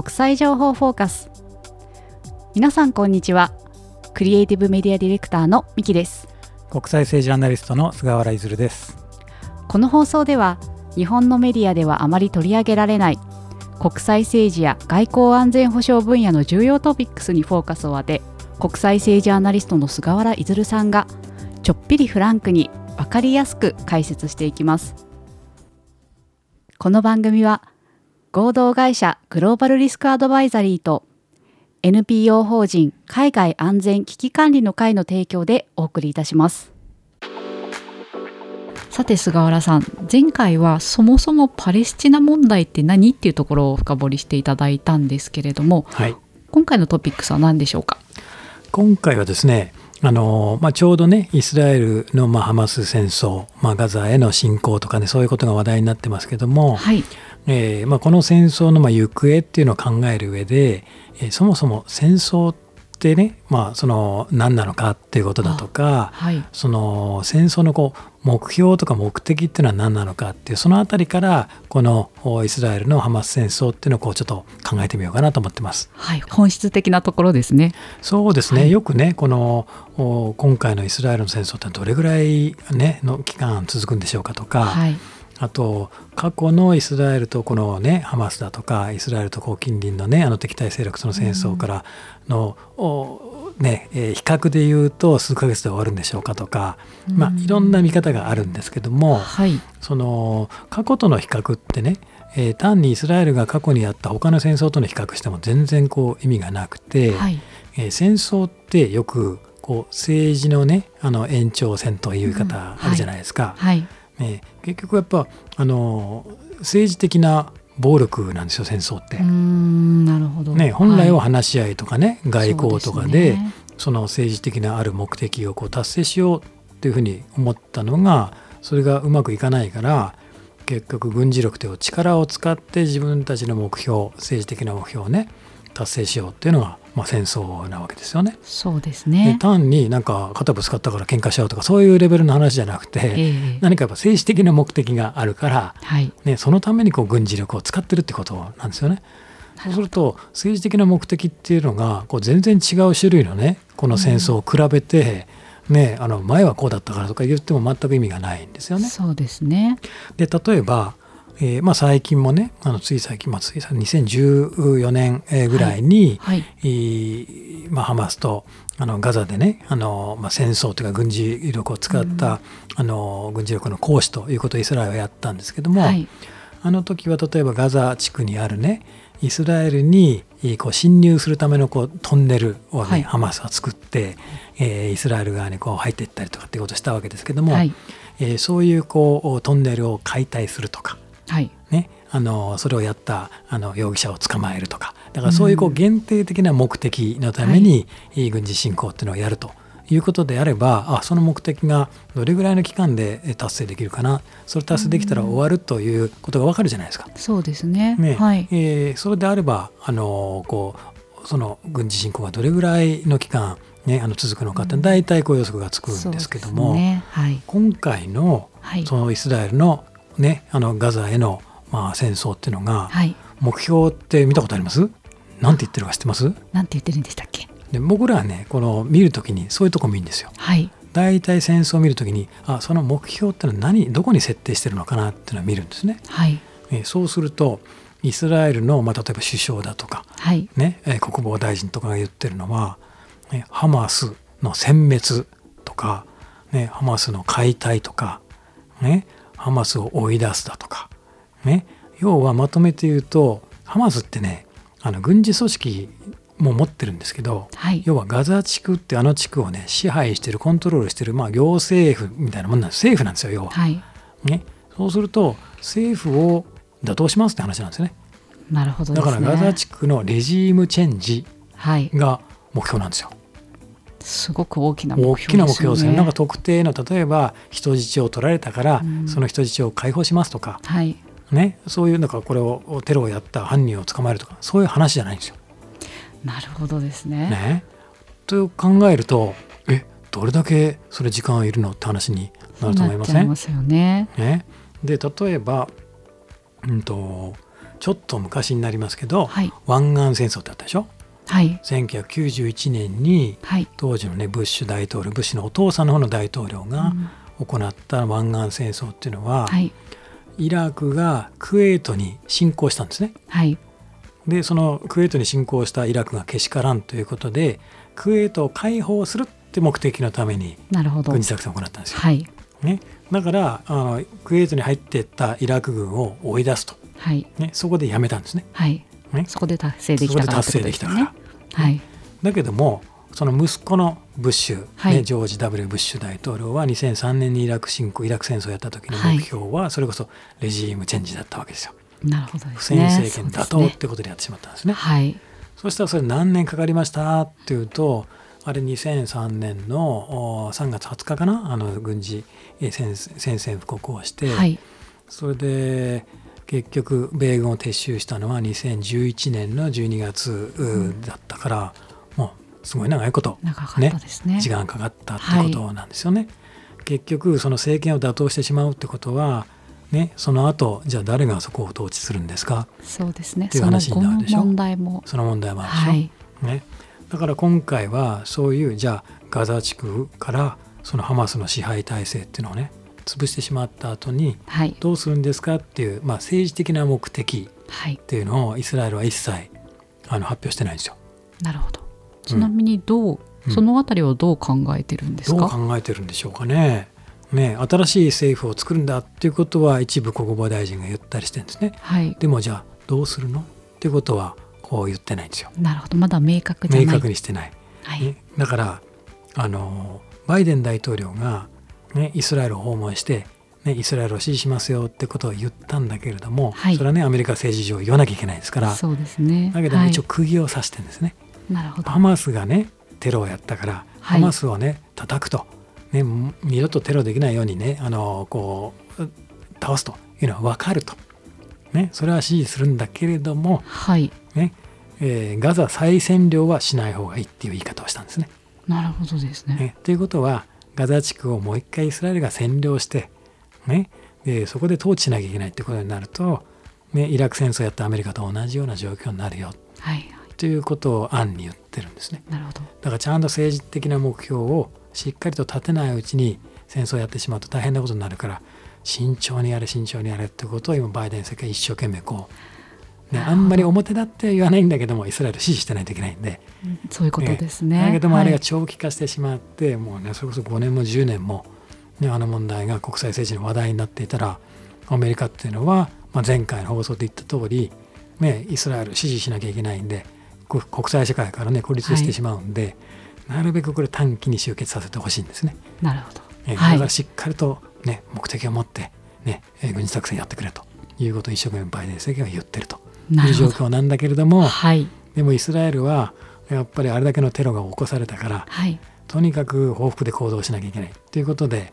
国際情報フォーカス。皆さんこんにちは。クリエイティブメディアディレクターのミキです。国際政治アナリストの菅原譲です。この放送では日本のメディアではあまり取り上げられない国際政治や外交安全保障分野の重要トピックスにフォーカスを当て国際政治アナリストの菅原譲さんがちょっぴりフランクに分かりやすく解説していきます。この番組は合同会社グローバルリスクアドバイザリーと NPO 法人海外安全危機管理の会の提供でお送りいたします。さて菅原さん前回はそもそもパレスチナ問題って何っていうところを深掘りしていただいたんですけれども、はい、今回のトピックスは何でしょうか？今回はですねあのまあ、ちょうどねイスラエルの、まあ、ハマス戦争、まあ、ガザへの侵攻とかねそういうことが話題になってますけども、はい、えー、まあ、この戦争のまあ行方っていうのを考える上で、えー、そもそも戦争ってね、まあ、その何なのかっていうことだとか、はい、その戦争のこう目標とか目的っていうのは何なのかっていうその辺りからこのイスラエルのハマス戦争っていうのをこうちょっと考えてみようかなと思ってます。はい、本質的なところですね。そうですね、はい、よくねこの今回のイスラエルの戦争ってどれぐらい、ね、の期間続くんでしょうかとか。はいあと過去のイスラエルとこのねハマスだとかイスラエルとこう近隣のねあの敵対勢力との戦争からの、うん、ねえー、比較で言うと数ヶ月で終わるんでしょうかとか、うん、まあ、いろんな見方があるんですけども、はい、その過去との比較ってねえー、単にイスラエルが過去にやった他の戦争との比較しても全然こう意味がなくて、はい、えー、戦争ってよくこう政治のねあの延長線という言い方あるじゃないですか。うんはい、えー、結局やっぱあの政治的な暴力なんですよ戦争って。なるほど、ね、本来は話し合いとかね、はい、外交とかでその政治的なある目的をこう達成しようっていうふうに思ったのがそれがうまくいかないから結局軍事力という力を使って自分たちの目標政治的な目標をね達成しようっていうのがまあ、戦争なわけですよね。そうですね単になんか肩ぶつかったから喧嘩しちゃうとかそういうレベルの話じゃなくて、えー、何かやっぱ政治的な目的があるから、はい、ね、そのためにこう軍事力を使ってるってことなんですよね。そうすると政治的な目的っていうのがこう全然違う種類のねこの戦争を比べて、うん、ね、あの前はこうだったからとか言っても全く意味がないんですよね。そうですねで例えばえーまあ、最近もねあのつい最近、まあ、つい2014年ぐらいに、はい。はい、まあ、ハマスとあのガザでねあの、まあ、戦争というか軍事力を使った、うん、あの軍事力の行使ということをイスラエルはやったんですけども、はい、あの時は例えばガザ地区にあるねイスラエルにこう侵入するためのこうトンネルをね、ハマスは作って、えー、イスラエル側にこう入っていったりとかっていうことをしたわけですけども、はい、えー、そういうこうトンネルを解体するとか。はい。ね、あのそれをやったあの容疑者を捕まえるとか。だからそういうこう限定的な目的のために、うん、軍事侵攻っていうのをやるということであればあその目的がどれぐらいの期間で達成できるかな。それ達成できたら終わるということが分かるじゃないですか。そうですね。ね、はい、えー、それであればあのこうその軍事侵攻がどれぐらいの期間ね、あの続くのかって大体こう予測がつくんですけども、ね。はい、今回のそのイスラエルのね、あのガザへの、まあ、戦争っていうのが、はい、目標って見たことあります？なんて言ってるか知ってます？なんて言ってるんでしたっけ？で僕らはねこの見るときにそういうとこ見るんですよ。はい、大体戦争を見るときにあその目標ってのは何どこに設定してるのかなっていうのは見るんですね。はい、えそうするとイスラエルの、まあ、例えば首相だとか、はい。ねえ国防大臣とかが言ってるのは、ね、ハマスの殲滅とか、ね、ハマスの解体とか、ね、ハマスを追い出すだとか、ね、要はまとめて言うとハマスってねあの軍事組織も持ってるんですけど、はい、要はガザ地区ってあの地区をね支配してるコントロールしてる、まあ、行政府みたいなもんなんです。政府なんですよ要は、はい、ね、そうすると政府を打倒しますって話なんですね。なるほど、ね、だからガザ地区のレジームチェンジが目標なんですよ。すごく大きな目標です、ね、大きな目標ですね。なんか特定の例えば人質を取られたから、うん、その人質を解放しますとか、はい、ね、そういうなんかこれをテロをやった犯人を捕まえるとかそういう話じゃないんですよ。なるほどですね。ねと考えるとえどれだけそれ時間いるのって話になると思いません？ますよね。ねで例えば、うんとちょっと昔になりますけど、はい湾岸戦争ってあったでしょ？はい。1991年にはい。当時のねブッシュ大統領ブッシュのお父さんの方の大統領がうん。行った湾岸戦争っていうのは、はい。イラクがクウェートに侵攻したんですね。はい。でそのクウェートに侵攻したイラクがけしからんということでクウェートを解放するって目的のために軍事作戦を行ったんですよ。はい。ね、だからあのクウェートに入っていったイラク軍を追い出すと、はい。ね、そこでやめたんですね。はい。ね。そこで達成できたからそこで達成できたからはい。だけどもその息子のブッシュ、はい。ね、ジョージ・ W・ ブッシュ大統領は2003年にイラク侵攻イラク戦争をやった時の目標はそれこそレジームチェンジだったわけですよ。なるほどで不すね。戦政権打倒ってことでやってしまったんですね。はい。そしたらそれ何年かかりましたっていうとあれ2003年のお3月20日かな？あの軍事宣戦布告をして、はい。それで結局米軍を撤収したのは2011年の12月うだったから、もうすごい長いこと長かったですね。時間かかったってことなんですよね。結局その政権を打倒してしまうってことはねその後じゃあ誰がそこを統治するんですか？そうですね。っていうその話になるでしょ？後の問題も。その問題もあるでしょ？はい。ね、だから今回はそういうじゃあガザ地区からそのハマスの支配体制っていうのをね潰してしまった後にはい。どうするんですかっていう、まあ、政治的な目的はい。っていうのをイスラエルは一切あの発表してないんですよ。なるほど。ちなみにどう、うん。そのあたりはどう考えてるんですどうか、考えてるんでしょうかね。ね新しい政府を作るんだっていうことは一部国防大臣が言ったりしてるんですね。はい。でもじゃあどうするの？っていうことはこう言ってないんですよ。なるほど。まだ明確じゃない。明確にしてない。はい、ね、だからあのバイデン大統領が、ね、イスラエルを訪問して、ね、イスラエルを支持しますよってことを言ったんだけれども、はい。それはねアメリカ政治上言わなきゃいけないですからそうですね。だけどもはい。一応釘を刺してるんですね。なるほど。ハマスがねテロをやったから、はい。ハマスをね叩くと、ね、二度とテロできないようにねあのこう倒すというのは分かると、ね、それは支持するんだけれども、はい。ねえーガザ再占領はしない方がいいっていう言い方をしたんですね。なるほどですね。ね、ということはガザ地区をもう一回イスラエルが占領して、ね、でそこで統治しなきゃいけないってことになると、ね、イラク戦争やったアメリカと同じような状況になるよ。はいはい。ということを暗に言ってるんですね。なるほど。だからちゃんと政治的な目標をしっかりと立てないうちに戦争をやってしまうと大変なことになるから慎重にやれ慎重にやれってことを今バイデン政権一生懸命こう、ね、あんまり表立って言わないんだけどもイスラエル支持してないといけないんで。そういうことですね。だけどもあれがはい長期化してしまって、もうねそれこそ5年も10年も、ね、あの問題が国際政治の話題になっていたらアメリカっていうのは、まあ、前回の放送で言った通り、ね、イスラエル支持しなきゃいけないんでこ国際社会からね孤立してしまうんで、なるべくこれ短期に終結させてほしいんですね。なるほど。えはい。だからしっかりと、ね、目的を持って、ね、えー軍事作戦やってくれということを一生懸命バイデン政権は言ってるという状況なんだけれどもはい。でもイスラエルはやっぱりあれだけのテロが起こされたからはい。とにかく報復で行動しなきゃいけない。ということで、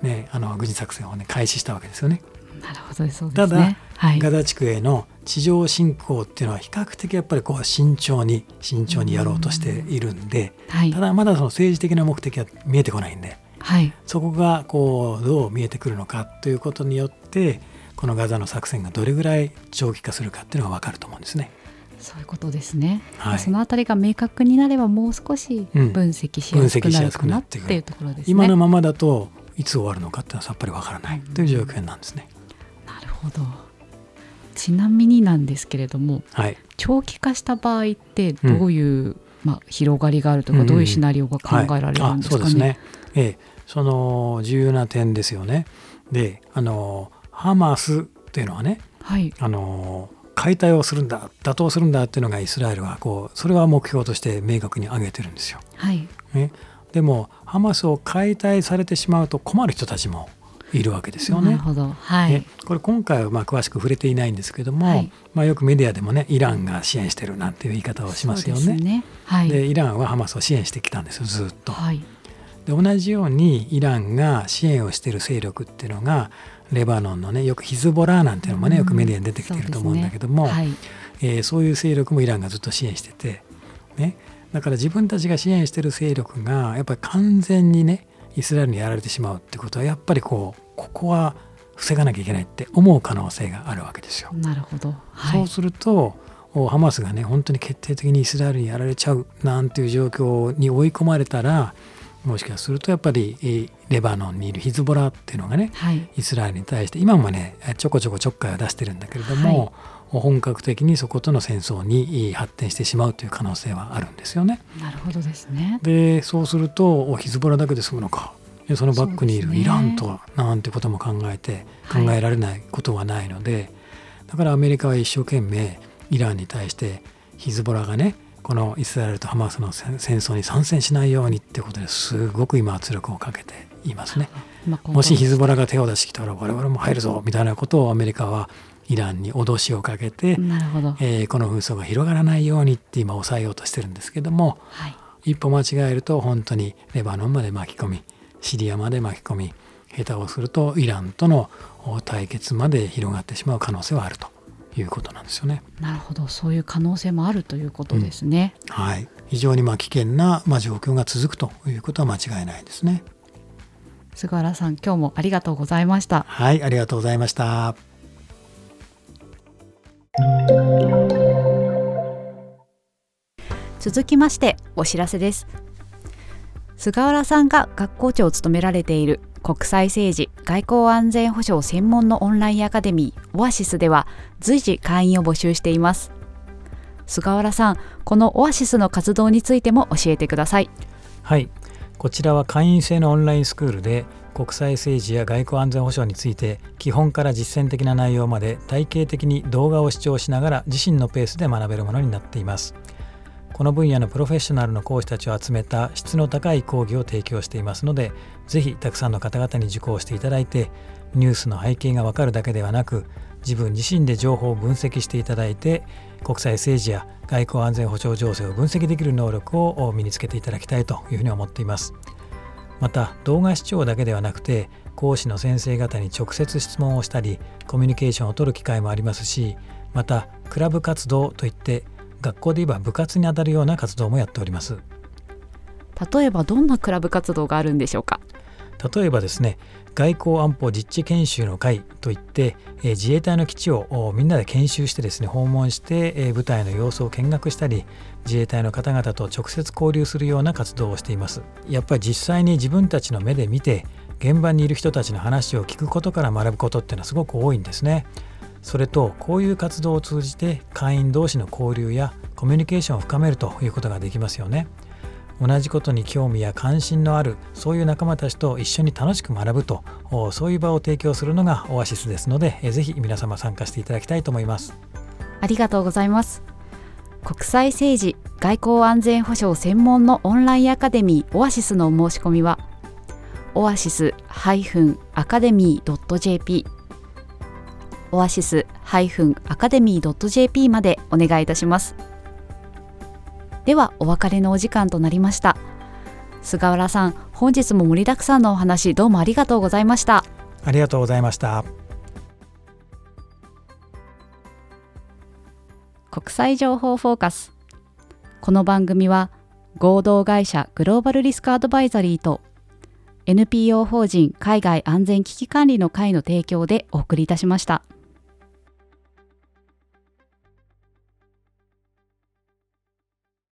ね、あの軍事作戦を、ね、開始したわけですよね。なるほどそうでただ、すねはい。ガザ地区への地上侵攻っていうのは比較的やっぱりこう慎重に慎重にやろうとしているんで、はい。ただまだその政治的な目的は見えてこないんではい。そこがこうどう見えてくるのかということによってこのガザの作戦がどれぐらい長期化するかっていうのが分かると思うんですね。そういうことですね、はいそのあたりが明確になればもう少しうん分析しやすくなるかなっていうところですね。今のままだといつ終わるのかっていうのはさっぱり分からないという状況なんですね。なるほどちなみになんですけれどもはい、長期化した場合ってどういう、まあ、広がりがあるとか、うんどういうシナリオが考えられるんですかね。はい、あそうですね。ええ、その重要な点ですよね。で、あのハマスっていうのはね、はい。あの解体をするんだ、打倒するんだっていうのがイスラエルはこうそれは目標として明確に挙げてるんですよ。はい。ね、でもハマスを解体されてしまうと困る人たちもいるわけですよね。なるほど。はい、ね。これ今回はまあ詳しく触れていないんですけども、はい。まあ、よくメディアでもねイランが支援してるなんていう言い方をしますよね。ですね。はい。でイランはハマスを支援してきたんですよずっと。はい。で同じようにイランが支援をしている勢力っていうのがレバノンのねよくヒズボラーなんていうのもねよくメディアに出てきていると思うんだけども、えーそういう勢力もイランがずっと支援してて、ね、だから自分たちが支援している勢力がやっぱり完全にねイスラエルにやられてしまうってことはやっぱりこうここは防がなきゃいけないって思う可能性があるわけですよ。なるほど、はい、そうするとハマスがね本当に決定的にイスラエルにやられちゃうなんていう状況に追い込まれたらもしかするとやっぱりレバノンにいるヒズボラっていうのがね、はい、イスラエルに対して今もねちょこちょこちょっかいを出してるんだけれども、はい。本格的にそことの戦争に発展してしまうという可能性はあるんですよね。なるほどですね。でそうするとヒズボラだけで済むのか。でそのバックにいるイランとはなんてことも考えて考えられないことはないので、はい、だからアメリカは一生懸命イランに対してヒズボラがねこのイスラエルとハマスの戦争に参戦しないようにってことですごく今圧力をかけていますね。もしヒズボラが手を出してきたら我々も入るぞみたいなことをアメリカはイランに脅しをかけて、えー、この紛争が広がらないようにって今抑えようとしてるんですけども、はい、一歩間違えると本当にレバノンまで巻き込みシリアまで巻き込み下手をするとイランとの対決まで広がってしまう可能性はあるということなんですよね。なるほどそういう可能性もあるということですね。うん、はい非常にまあ危険なまあ状況が続くということは間違いないですね。菅原さん今日もありがとうございました。はいありがとうございました。続きましてお知らせです菅原さんが学校長を務められている国際政治外交安全保障専門のオンラインアカデミーオアシスでは随時会員を募集しています。菅原さんこのオアシスの活動についても教えてください。はい。こちらは会員制のオンラインスクールで国際政治や外交安全保障について基本から実践的な内容まで体系的に動画を視聴しながら自身のペースで学べるものになっています。この分野のプロフェッショナルの講師たちを集めた質の高い講義を提供していますのでぜひたくさんの方々に受講していただいてニュースの背景がわかるだけではなく自分自身で情報を分析していただいて国際政治や外交安全保障情勢を分析できる能力を身につけていただきたいというふうに思っています。また動画視聴だけではなくて講師の先生方に直接質問をしたりコミュニケーションを取る機会もありますしまたクラブ活動といって学校で言えば部活にあたるような活動もやっております。例えばどんなクラブ活動があるんでしょうか？例えばですね外交安保実地研修の会といって、え自衛隊の基地をみんなで研修してですね訪問して、え部隊の様子を見学したり自衛隊の方々と直接交流するような活動をしています。やっぱり実際に自分たちの目で見て現場にいる人たちの話を聞くことから学ぶことっていうのはすごく多いんですねそれとこういう活動を通じて会員同士の交流やコミュニケーションを深めるということができますよね。同じことに興味や関心のあるそういう仲間たちと一緒に楽しく学ぶとそういう場を提供するのがオアシスですのでぜひ皆様参加していただきたいと思います。ありがとうございます。国際政治外交安全保障専門のオンラインアカデミーオアシスのお申し込みはオアシスアカデミー .jp オアシスアカデミー .jp までお願いいたします。ではお別れのお時間となりました。菅原さん本日も盛りだくさんのお話どうもありがとうございました。ありがとうございました。国際情報フォーカス。この番組は合同会社グローバルリスクアドバイザリーと NPO 法人海外安全危機管理の会の提供でお送りいたしました。